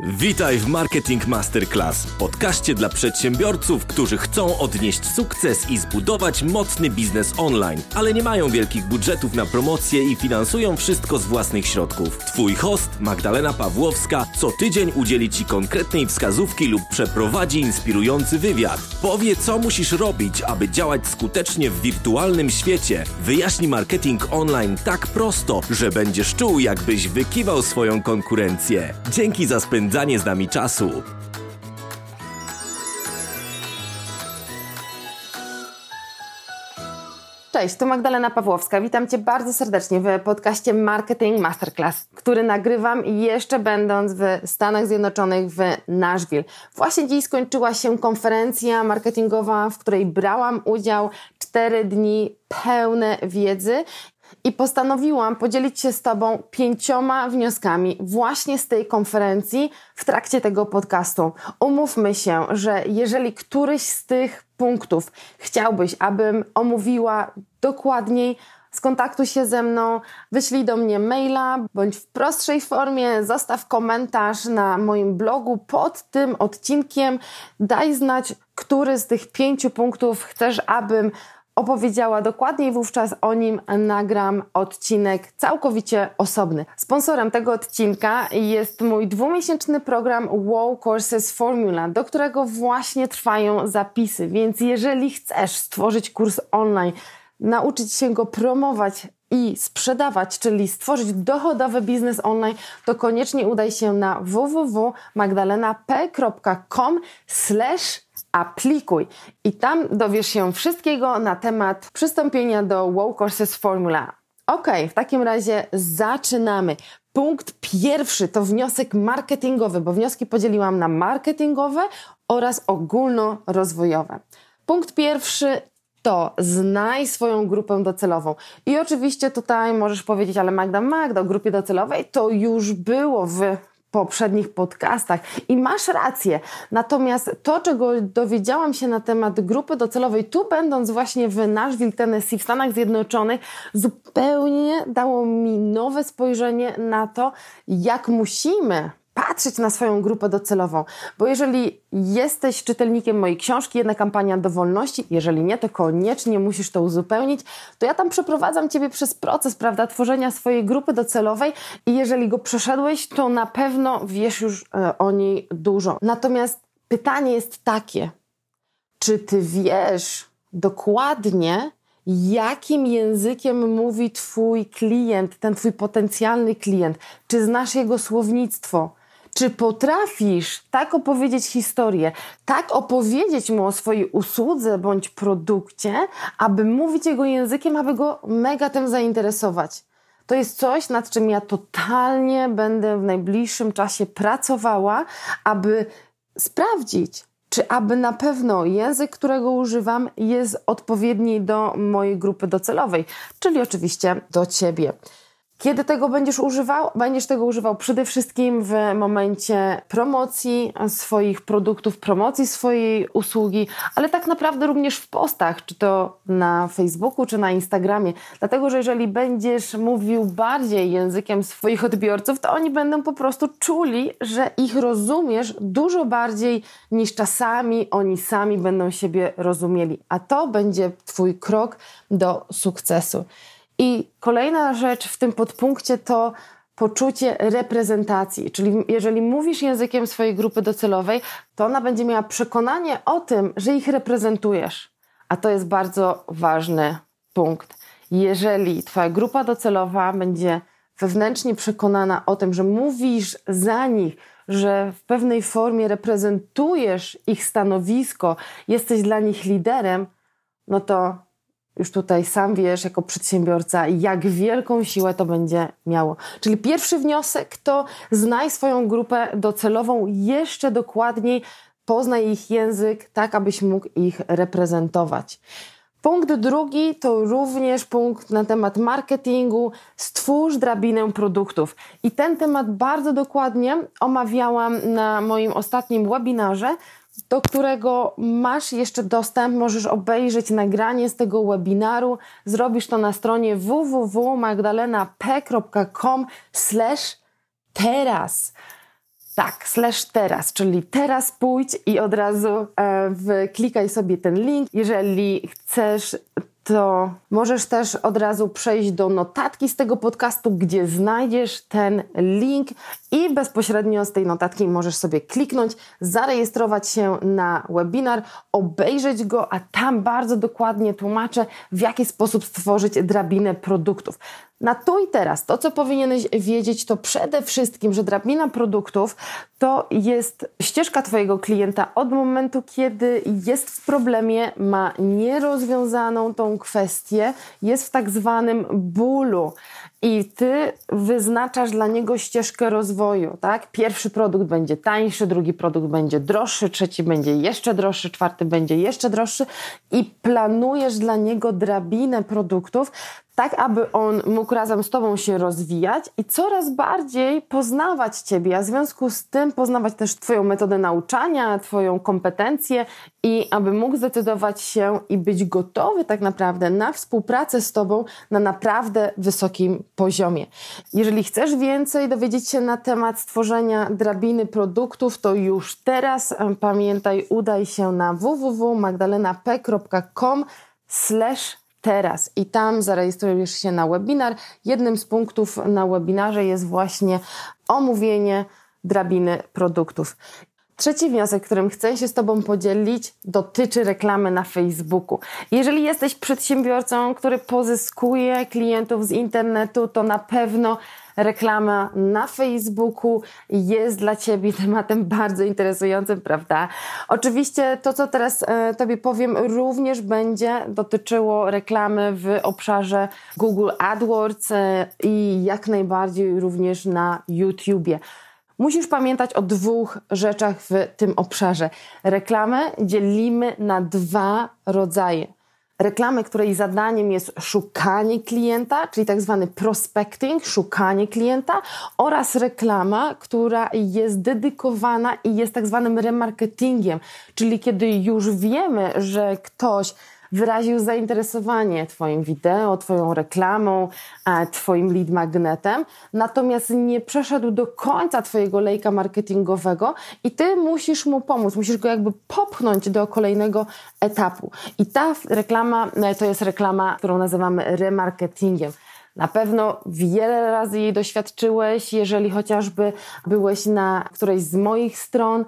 Witaj w Marketing Masterclass, podcaście dla przedsiębiorców, którzy chcą odnieść sukces i zbudować mocny biznes online, ale nie mają wielkich budżetów na promocję i finansują wszystko z własnych środków. Twój host, Magdalena Pawłowska, co tydzień udzieli Ci konkretnej wskazówki lub przeprowadzi inspirujący wywiad. Powie, co musisz robić, aby działać skutecznie w wirtualnym świecie. Wyjaśni marketing online tak prosto, że będziesz czuł, jakbyś wykiwał swoją konkurencję. Dzięki za spędzenie spędzanie z nami czasu. Cześć, to Magdalena Pawłowska. Witam Cię bardzo serdecznie w podcaście Marketing Masterclass, który nagrywam jeszcze będąc w Stanach Zjednoczonych w Nashville. Właśnie dziś skończyła się konferencja marketingowa, w której brałam udział cztery dni pełne wiedzy i postanowiłam podzielić się z Tobą pięcioma wnioskami właśnie z tej konferencji w trakcie tego podcastu. Umówmy się, że jeżeli któryś z tych punktów chciałbyś, abym omówiła dokładniej, skontaktuj się ze mną, wyślij do mnie maila bądź w prostszej formie zostaw komentarz na moim blogu pod tym odcinkiem. Daj znać, który z tych pięciu punktów chcesz, abym opowiedziała dokładniej, wówczas o nim nagram odcinek całkowicie osobny. Sponsorem tego odcinka jest mój dwumiesięczny program Wow Courses Formula, do którego właśnie trwają zapisy, więc jeżeli chcesz stworzyć kurs online, nauczyć się go promować i sprzedawać, czyli stworzyć dochodowy biznes online, to koniecznie udaj się na www.magdalenap.com slash aplikuj. I tam dowiesz się wszystkiego na temat przystąpienia do Wow Courses Formula. Ok, w takim razie zaczynamy. Punkt pierwszy to wniosek marketingowy, bo wnioski podzieliłam na marketingowe oraz ogólnorozwojowe. Punkt pierwszy to znaj swoją grupę docelową. I oczywiście tutaj możesz powiedzieć, ale Magda, Magda, o grupie docelowej to już było w poprzednich podcastach i masz rację. Natomiast to, czego dowiedziałam się na temat grupy docelowej, tu będąc właśnie w Nashville, Tennessee, w Stanach Zjednoczonych, zupełnie dało mi nowe spojrzenie na to, jak musimy patrzeć na swoją grupę docelową. Bo jeżeli jesteś czytelnikiem mojej książki Jedna kampania do wolności, jeżeli nie, to koniecznie musisz to uzupełnić, to ja tam przeprowadzam Ciebie przez proces, prawda, tworzenia swojej grupy docelowej i jeżeli go przeszedłeś, to na pewno wiesz już e, o niej dużo. Natomiast pytanie jest takie, czy Ty wiesz dokładnie, jakim językiem mówi Twój klient, ten Twój potencjalny klient? Czy znasz jego słownictwo? Czy potrafisz tak opowiedzieć historię, tak opowiedzieć mu o swojej usłudze bądź produkcie, aby mówić jego językiem, aby go mega tym zainteresować? To jest coś, nad czym ja totalnie będę w najbliższym czasie pracowała, aby sprawdzić, czy aby na pewno język, którego używam, jest odpowiedni do mojej grupy docelowej, czyli oczywiście do ciebie. Kiedy tego będziesz używał? Będziesz tego używał przede wszystkim w momencie promocji swoich produktów, promocji swojej usługi, ale tak naprawdę również w postach, czy to na Facebooku, czy na Instagramie. Dlatego, że jeżeli będziesz mówił bardziej językiem swoich odbiorców, to oni będą po prostu czuli, że ich rozumiesz dużo bardziej niż czasami oni sami będą siebie rozumieli. A to będzie Twój krok do sukcesu. I kolejna rzecz w tym podpunkcie to poczucie reprezentacji, czyli jeżeli mówisz językiem swojej grupy docelowej, to ona będzie miała przekonanie o tym, że ich reprezentujesz. A to jest bardzo ważny punkt. Jeżeli Twoja grupa docelowa będzie wewnętrznie przekonana o tym, że mówisz za nich, że w pewnej formie reprezentujesz ich stanowisko, jesteś dla nich liderem, no to już tutaj sam wiesz, jako przedsiębiorca, jak wielką siłę to będzie miało. Czyli pierwszy wniosek to znaj swoją grupę docelową jeszcze dokładniej, poznaj ich język, tak abyś mógł ich reprezentować. Punkt drugi to również punkt na temat marketingu. Stwórz drabinę produktów. I ten temat bardzo dokładnie omawiałam na moim ostatnim webinarze, do którego masz jeszcze dostęp, możesz obejrzeć nagranie z tego webinaru. Zrobisz to na stronie www.magdalenap.com teraz. Tak, slash teraz, czyli teraz pójdź i od razu e, wklikaj sobie ten link. Jeżeli chcesz to możesz też od razu przejść do notatki z tego podcastu, gdzie znajdziesz ten link i bezpośrednio z tej notatki możesz sobie kliknąć, zarejestrować się na webinar, obejrzeć go, a tam bardzo dokładnie tłumaczę, w jaki sposób stworzyć drabinę produktów. Na tu i teraz, to co powinieneś wiedzieć, to przede wszystkim, że drabina produktów to jest ścieżka Twojego klienta od momentu, kiedy jest w problemie, ma nierozwiązaną tą kwestię, jest w tak zwanym bólu i ty wyznaczasz dla niego ścieżkę rozwoju, tak? Pierwszy produkt będzie tańszy, drugi produkt będzie droższy, trzeci będzie jeszcze droższy, czwarty będzie jeszcze droższy i planujesz dla niego drabinę produktów, tak aby on mógł razem z Tobą się rozwijać i coraz bardziej poznawać Ciebie, a w związku z tym poznawać też Twoją metodę nauczania, Twoją kompetencję i aby mógł zdecydować się i być gotowy tak naprawdę na współpracę z Tobą na naprawdę wysokim poziomie. Jeżeli chcesz więcej dowiedzieć się na temat stworzenia drabiny produktów, to już teraz pamiętaj, udaj się na www.magdalenap.com slash teraz i tam zarejestrujesz się na webinar. Jednym z punktów na webinarze jest właśnie omówienie drabiny produktów. Trzeci wniosek, którym chcę się z Tobą podzielić, dotyczy reklamy na Facebooku. Jeżeli jesteś przedsiębiorcą, który pozyskuje klientów z internetu, to na pewno reklama na Facebooku jest dla Ciebie tematem bardzo interesującym, prawda? Oczywiście to, co teraz e, Tobie powiem, również będzie dotyczyło reklamy w obszarze Google AdWords e, i jak najbardziej również na YouTubie. Musisz pamiętać o dwóch rzeczach w tym obszarze. Reklamę dzielimy na dwa rodzaje. Reklamy, której zadaniem jest szukanie klienta, czyli tak zwany prospecting, szukanie klienta, oraz reklama, która jest dedykowana i jest tak zwanym remarketingiem, czyli kiedy już wiemy, że ktoś wyraził zainteresowanie Twoim wideo, Twoją reklamą, e, Twoim lead magnetem, natomiast nie przeszedł do końca Twojego lejka marketingowego i Ty musisz mu pomóc, musisz go jakby popchnąć do kolejnego etapu. I ta reklama e, to jest reklama, którą nazywamy remarketingiem. Na pewno wiele razy jej doświadczyłeś, jeżeli chociażby byłeś na którejś z moich stron,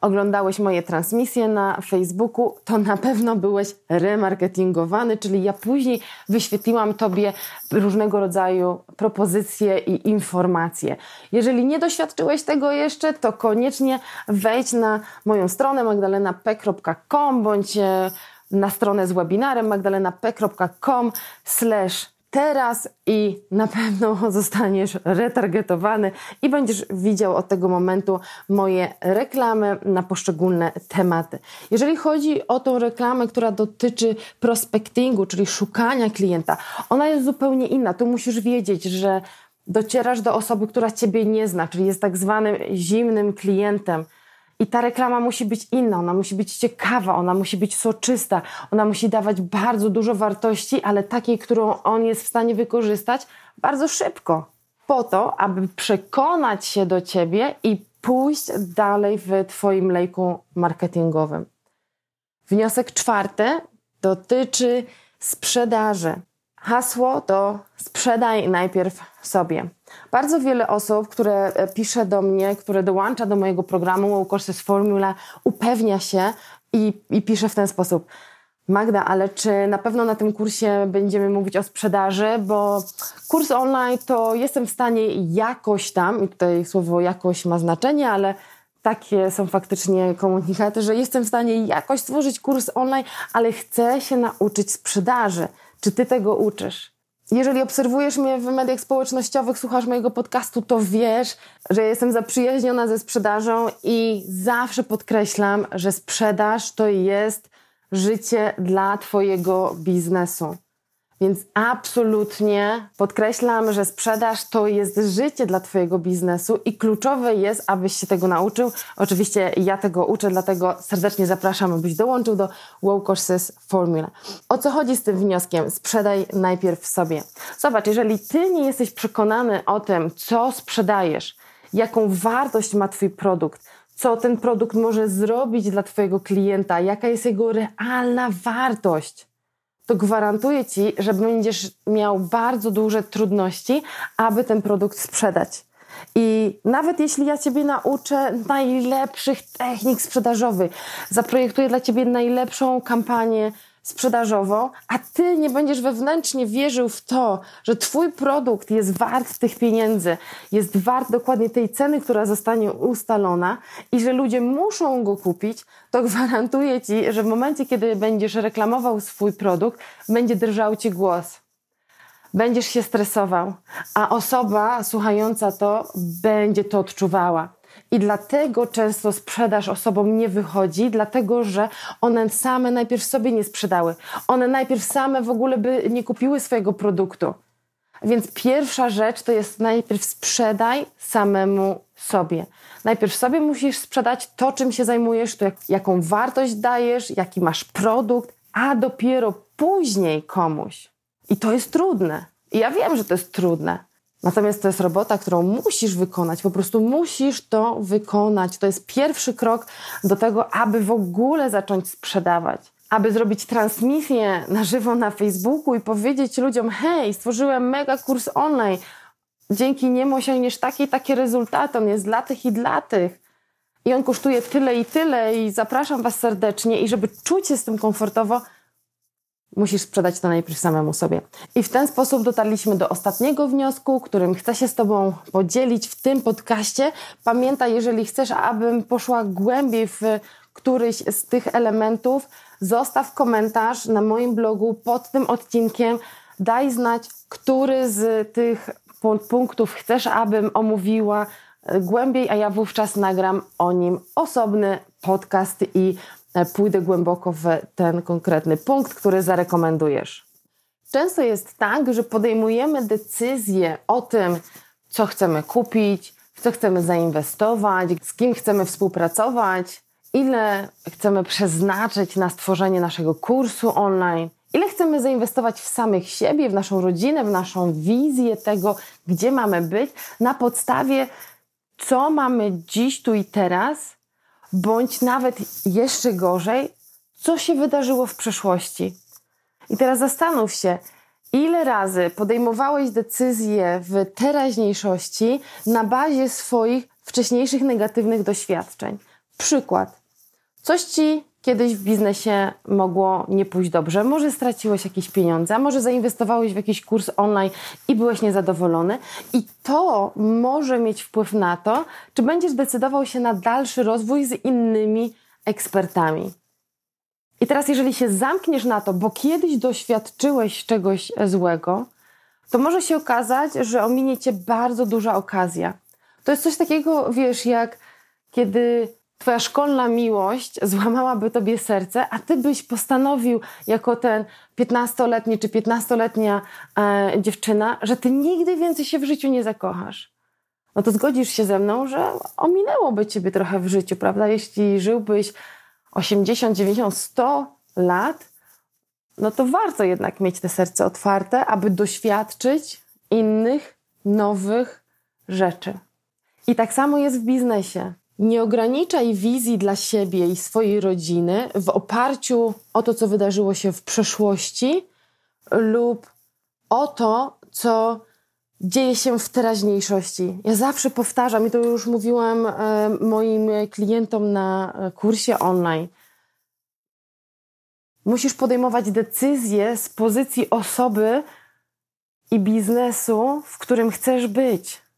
oglądałeś moje transmisje na Facebooku, to na pewno byłeś remarketingowany, czyli ja później wyświetliłam Tobie różnego rodzaju propozycje i informacje. Jeżeli nie doświadczyłeś tego jeszcze, to koniecznie wejdź na moją stronę magdalenap.com bądź e, na stronę z webinarem magdalenap.com slash teraz i na pewno zostaniesz retargetowany i będziesz widział od tego momentu moje reklamy na poszczególne tematy. Jeżeli chodzi o tą reklamę, która dotyczy prospectingu, czyli szukania klienta, ona jest zupełnie inna. Tu musisz wiedzieć, że docierasz do osoby, która ciebie nie zna, czyli jest tak zwanym zimnym klientem i ta reklama musi być inna, ona musi być ciekawa, ona musi być soczysta, ona musi dawać bardzo dużo wartości, ale takiej, którą on jest w stanie wykorzystać bardzo szybko. Po to, aby przekonać się do ciebie i pójść dalej w Twoim lejku marketingowym. Wniosek czwarty dotyczy sprzedaży. Hasło to sprzedaj najpierw sobie. Bardzo wiele osób, które e, pisze do mnie, które dołącza do mojego programu Wow Courses Formula, upewnia się i, i pisze w ten sposób. Magda, ale czy na pewno na tym kursie będziemy mówić o sprzedaży? Bo kurs online to jestem w stanie jakoś tam, i tutaj słowo jakoś ma znaczenie, ale takie są faktycznie komunikaty, że jestem w stanie jakoś stworzyć kurs online, ale chcę się nauczyć sprzedaży. Czy ty tego uczysz? Jeżeli obserwujesz mnie w mediach społecznościowych, słuchasz mojego podcastu, to wiesz, że jestem zaprzyjaźniona ze sprzedażą i zawsze podkreślam, że sprzedaż to jest życie dla Twojego biznesu. Więc absolutnie podkreślam, że sprzedaż to jest życie dla Twojego biznesu i kluczowe jest, abyś się tego nauczył. Oczywiście ja tego uczę, dlatego serdecznie zapraszam, abyś dołączył do Wow Courses Formula. O co chodzi z tym wnioskiem? Sprzedaj najpierw sobie. Zobacz, jeżeli Ty nie jesteś przekonany o tym, co sprzedajesz, jaką wartość ma Twój produkt, co ten produkt może zrobić dla Twojego klienta, jaka jest jego realna wartość, to gwarantuję Ci, że będziesz miał bardzo duże trudności, aby ten produkt sprzedać. I nawet jeśli ja Ciebie nauczę najlepszych technik sprzedażowych, zaprojektuję dla Ciebie najlepszą kampanię sprzedażową, a Ty nie będziesz wewnętrznie wierzył w to, że Twój produkt jest wart tych pieniędzy, jest wart dokładnie tej ceny, która zostanie ustalona i że ludzie muszą go kupić, to gwarantuję Ci, że w momencie, kiedy będziesz reklamował swój produkt, będzie drżał Ci głos będziesz się stresował, a osoba słuchająca to będzie to odczuwała. I dlatego często sprzedaż osobom nie wychodzi, dlatego że one same najpierw sobie nie sprzedały. One najpierw same w ogóle by nie kupiły swojego produktu. Więc pierwsza rzecz to jest najpierw sprzedaj samemu sobie. Najpierw sobie musisz sprzedać to, czym się zajmujesz, to jak, jaką wartość dajesz, jaki masz produkt, a dopiero później komuś. I to jest trudne. I ja wiem, że to jest trudne. Natomiast to jest robota, którą musisz wykonać. Po prostu musisz to wykonać. To jest pierwszy krok do tego, aby w ogóle zacząć sprzedawać. Aby zrobić transmisję na żywo na Facebooku i powiedzieć ludziom: hej, stworzyłem mega kurs online. Dzięki niemu osiągniesz takie i takie rezultaty. On jest dla tych i dla tych. I on kosztuje tyle i tyle i zapraszam Was serdecznie. I żeby czuć się z tym komfortowo, Musisz sprzedać to najpierw samemu sobie. I w ten sposób dotarliśmy do ostatniego wniosku, którym chcę się z Tobą podzielić w tym podcaście. Pamiętaj, jeżeli chcesz, abym poszła głębiej w któryś z tych elementów, zostaw komentarz na moim blogu pod tym odcinkiem. Daj znać, który z tych punktów chcesz, abym omówiła głębiej, a ja wówczas nagram o nim osobny podcast i E, pójdę głęboko w ten konkretny punkt, który zarekomendujesz. Często jest tak, że podejmujemy decyzję o tym, co chcemy kupić, w co chcemy zainwestować, z kim chcemy współpracować, ile chcemy przeznaczyć na stworzenie naszego kursu online, ile chcemy zainwestować w samych siebie, w naszą rodzinę, w naszą wizję tego, gdzie mamy być, na podstawie, co mamy dziś, tu i teraz bądź nawet jeszcze gorzej, co się wydarzyło w przeszłości. I teraz zastanów się, ile razy podejmowałeś decyzje w teraźniejszości na bazie swoich wcześniejszych negatywnych doświadczeń. Przykład. Coś ci kiedyś w biznesie mogło nie pójść dobrze. Może straciłeś jakieś pieniądze, może zainwestowałeś w jakiś kurs online i byłeś niezadowolony. I to może mieć wpływ na to, czy będziesz decydował się na dalszy rozwój z innymi ekspertami. I teraz, jeżeli się zamkniesz na to, bo kiedyś doświadczyłeś czegoś złego, to może się okazać, że ominie cię bardzo duża okazja. To jest coś takiego, wiesz, jak kiedy Twoja szkolna miłość złamałaby tobie serce, a ty byś postanowił, jako ten 15-letni czy 15-letnia e, dziewczyna, że ty nigdy więcej się w życiu nie zakochasz. No to zgodzisz się ze mną, że ominęłoby ciebie trochę w życiu, prawda? Jeśli żyłbyś 80, 90, 100 lat, no to warto jednak mieć te serce otwarte, aby doświadczyć innych, nowych rzeczy. I tak samo jest w biznesie. Nie ograniczaj wizji dla siebie i swojej rodziny w oparciu o to, co wydarzyło się w przeszłości lub o to, co dzieje się w teraźniejszości. Ja zawsze powtarzam, i to już mówiłam e, moim klientom na kursie online. Musisz podejmować decyzje z pozycji osoby i biznesu, w którym chcesz być.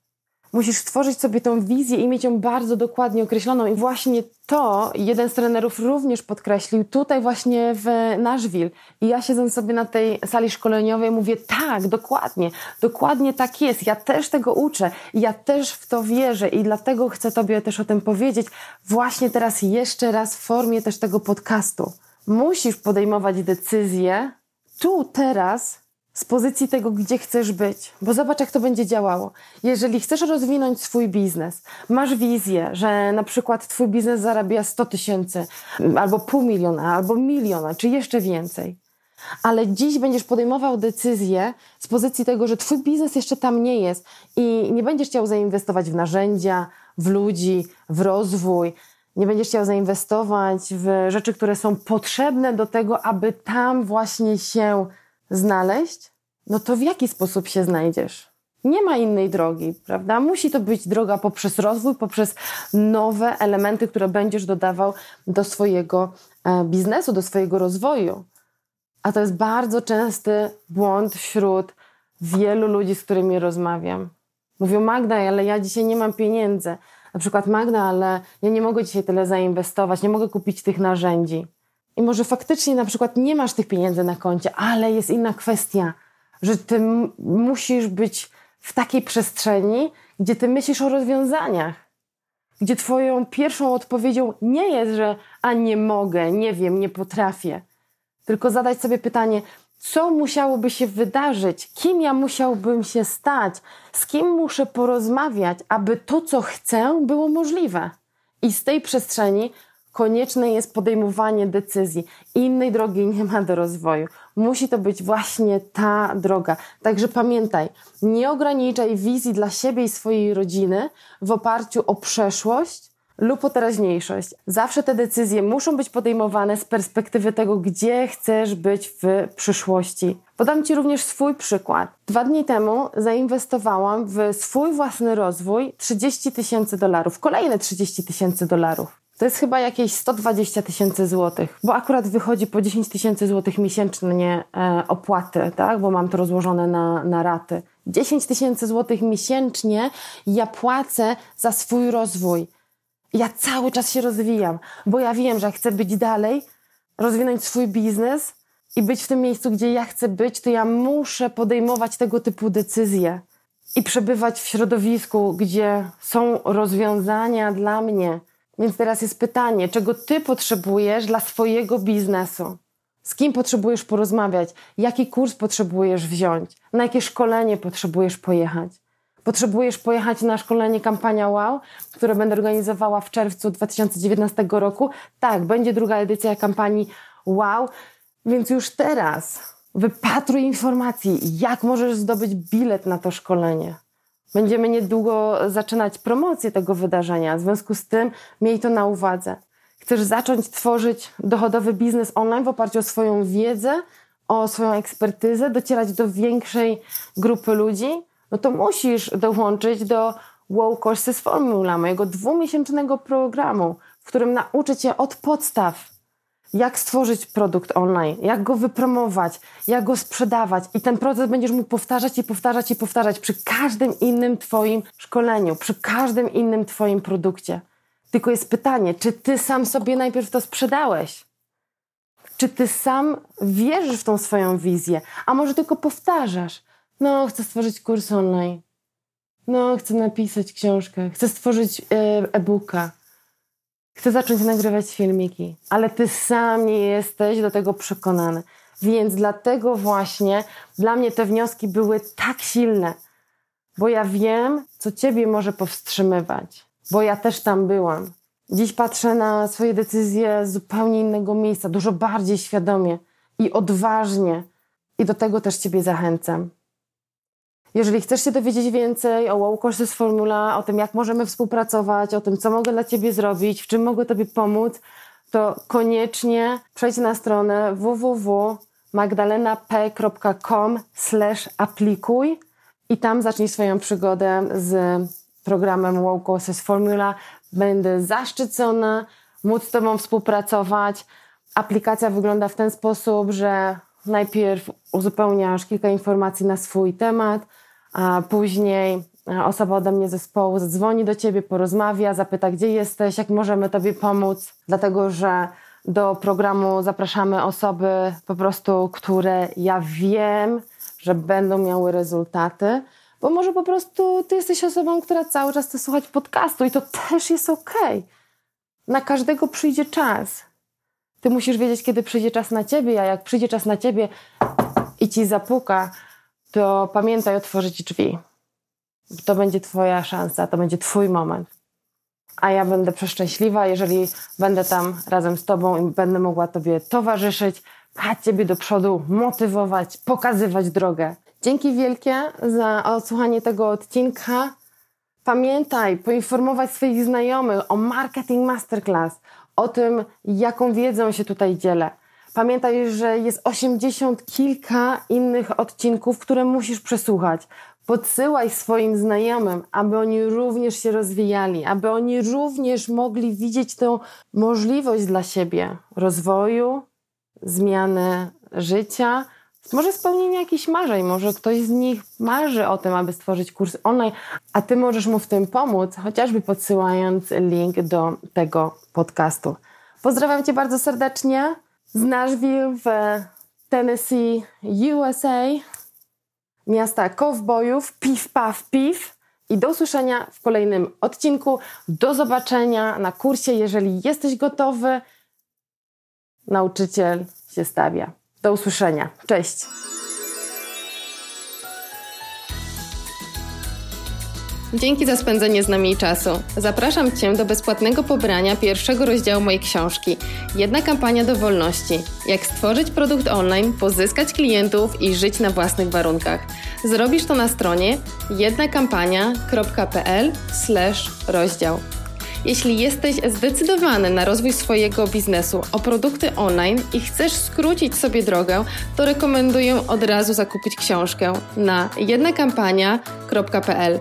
Musisz stworzyć sobie tą wizję i mieć ją bardzo dokładnie określoną. I właśnie to jeden z trenerów również podkreślił tutaj właśnie w Nashville. I ja siedząc sobie na tej sali szkoleniowej mówię, tak, dokładnie, dokładnie tak jest. Ja też tego uczę. Ja też w to wierzę i dlatego chcę Tobie też o tym powiedzieć właśnie teraz jeszcze raz w formie też tego podcastu. Musisz podejmować decyzje tu, teraz, z pozycji tego, gdzie chcesz być, bo zobacz, jak to będzie działało. Jeżeli chcesz rozwinąć swój biznes, masz wizję, że na przykład twój biznes zarabia 100 tysięcy, albo pół miliona, albo miliona, czy jeszcze więcej. ale dziś będziesz podejmował decyzję z pozycji tego, że twój biznes jeszcze tam nie jest i nie będziesz chciał zainwestować w narzędzia, w ludzi, w rozwój, nie będziesz chciał zainwestować w rzeczy, które są potrzebne do tego, aby tam właśnie się znaleźć, no to w jaki sposób się znajdziesz? Nie ma innej drogi, prawda? Musi to być droga poprzez rozwój, poprzez nowe elementy, które będziesz dodawał do swojego e, biznesu, do swojego rozwoju. A to jest bardzo częsty błąd wśród wielu ludzi, z którymi rozmawiam. Mówią, Magda, ale ja dzisiaj nie mam pieniędzy. Na przykład, Magda, ale ja nie mogę dzisiaj tyle zainwestować, nie mogę kupić tych narzędzi. I może faktycznie na przykład nie masz tych pieniędzy na koncie, ale jest inna kwestia, że ty musisz być w takiej przestrzeni, gdzie ty myślisz o rozwiązaniach, gdzie twoją pierwszą odpowiedzią nie jest, że a nie mogę, nie wiem, nie potrafię, tylko zadać sobie pytanie, co musiałoby się wydarzyć, kim ja musiałbym się stać, z kim muszę porozmawiać, aby to, co chcę, było możliwe. I z tej przestrzeni konieczne jest podejmowanie decyzji. Innej drogi nie ma do rozwoju. Musi to być właśnie ta droga. Także pamiętaj, nie ograniczaj wizji dla siebie i swojej rodziny w oparciu o przeszłość, lub o teraźniejszość. Zawsze te decyzje muszą być podejmowane z perspektywy tego, gdzie chcesz być w przyszłości. Podam Ci również swój przykład. Dwa dni temu zainwestowałam w swój własny rozwój 30 tysięcy dolarów, kolejne 30 tysięcy dolarów. To jest chyba jakieś 120 tysięcy złotych, bo akurat wychodzi po 10 tysięcy złotych miesięcznie e, opłaty, tak? bo mam to rozłożone na, na raty. 10 tysięcy złotych miesięcznie ja płacę za swój rozwój. Ja cały czas się rozwijam, bo ja wiem, że chcę być dalej, rozwinąć swój biznes i być w tym miejscu, gdzie ja chcę być, to ja muszę podejmować tego typu decyzje i przebywać w środowisku, gdzie są rozwiązania dla mnie. Więc teraz jest pytanie, czego ty potrzebujesz dla swojego biznesu? Z kim potrzebujesz porozmawiać? Jaki kurs potrzebujesz wziąć? Na jakie szkolenie potrzebujesz pojechać? Potrzebujesz pojechać na szkolenie Kampania Wow, które będę organizowała w czerwcu 2019 roku. Tak, będzie druga edycja kampanii Wow, więc już teraz wypatruj informacji, jak możesz zdobyć bilet na to szkolenie. Będziemy niedługo zaczynać promocję tego wydarzenia, w związku z tym miej to na uwadze. Chcesz zacząć tworzyć dochodowy biznes online w oparciu o swoją wiedzę, o swoją ekspertyzę, docierać do większej grupy ludzi? no to musisz dołączyć do Wow Courses Formula, mojego dwumiesięcznego programu, w którym nauczę Cię od podstaw, jak stworzyć produkt online, jak go wypromować, jak go sprzedawać. I ten proces będziesz mógł powtarzać i powtarzać i powtarzać przy każdym innym Twoim szkoleniu, przy każdym innym Twoim produkcie. Tylko jest pytanie, czy Ty sam sobie najpierw to sprzedałeś? Czy Ty sam wierzysz w tą swoją wizję? A może tylko powtarzasz? No, chcę stworzyć kurs online. No, chcę napisać książkę. Chcę stworzyć e, e-booka. Chcę zacząć nagrywać filmiki. Ale ty sam nie jesteś do tego przekonany. Więc dlatego właśnie dla mnie te wnioski były tak silne. Bo ja wiem, co ciebie może powstrzymywać. Bo ja też tam byłam. Dziś patrzę na swoje decyzje z zupełnie innego miejsca, dużo bardziej świadomie i odważnie. I do tego też ciebie zachęcam. Jeżeli chcesz się dowiedzieć więcej o Wow Courses Formula, o tym, jak możemy współpracować, o tym, co mogę dla Ciebie zrobić, w czym mogę Tobie pomóc, to koniecznie przejdź na stronę www.magdalenap.com aplikuj i tam zacznij swoją przygodę z programem Wow Courses Formula. Będę zaszczycona móc z Tobą współpracować. Aplikacja wygląda w ten sposób, że najpierw uzupełniasz kilka informacji na swój temat, a później e, osoba ode mnie zespołu zadzwoni do ciebie, porozmawia, zapyta, gdzie jesteś, jak możemy tobie pomóc, dlatego że do programu zapraszamy osoby po prostu, które ja wiem, że będą miały rezultaty, bo może po prostu ty jesteś osobą, która cały czas chce słuchać podcastu i to też jest okej. Okay. Na każdego przyjdzie czas. Ty musisz wiedzieć, kiedy przyjdzie czas na ciebie, a jak przyjdzie czas na ciebie i ci zapuka, to pamiętaj otworzyć drzwi. To będzie Twoja szansa, to będzie Twój moment. A ja będę przeszczęśliwa, jeżeli będę tam razem z Tobą i będę mogła Tobie towarzyszyć pchać Ciebie do przodu, motywować, pokazywać drogę. Dzięki wielkie za odsłuchanie tego odcinka. Pamiętaj poinformować swoich znajomych o Marketing Masterclass, o tym, jaką wiedzą się tutaj dzielę. Pamiętaj, że jest 80 kilka innych odcinków, które musisz przesłuchać. Podsyłaj swoim znajomym, aby oni również się rozwijali, aby oni również mogli widzieć tę możliwość dla siebie rozwoju, zmiany życia, może spełnienia jakichś marzeń, może ktoś z nich marzy o tym, aby stworzyć kurs online, a ty możesz mu w tym pomóc, chociażby podsyłając link do tego podcastu. Pozdrawiam cię bardzo serdecznie z Nashville w Tennessee, USA, miasta kowbojów, piw, paw, piw. I do usłyszenia w kolejnym odcinku. Do zobaczenia na kursie, jeżeli jesteś gotowy. Nauczyciel się stawia. Do usłyszenia. Cześć. Dzięki za spędzenie z nami czasu. Zapraszam Cię do bezpłatnego pobrania pierwszego rozdziału mojej książki Jedna kampania do wolności. Jak stworzyć produkt online, pozyskać klientów i żyć na własnych warunkach. Zrobisz to na stronie jednakampania.pl/rozdział. Jeśli jesteś zdecydowany na rozwój swojego biznesu o produkty online i chcesz skrócić sobie drogę, to rekomenduję od razu zakupić książkę na jednakampania.pl.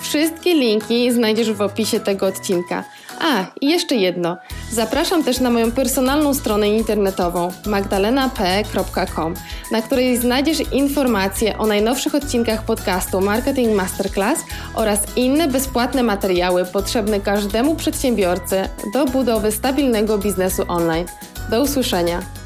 Wszystkie linki znajdziesz w opisie tego odcinka. A, i jeszcze jedno. Zapraszam też na moją personalną stronę internetową magdalenap.com, na której znajdziesz informacje o najnowszych odcinkach podcastu Marketing Masterclass oraz inne bezpłatne materiały potrzebne każdemu przedsiębiorcy do budowy stabilnego biznesu online. Do usłyszenia.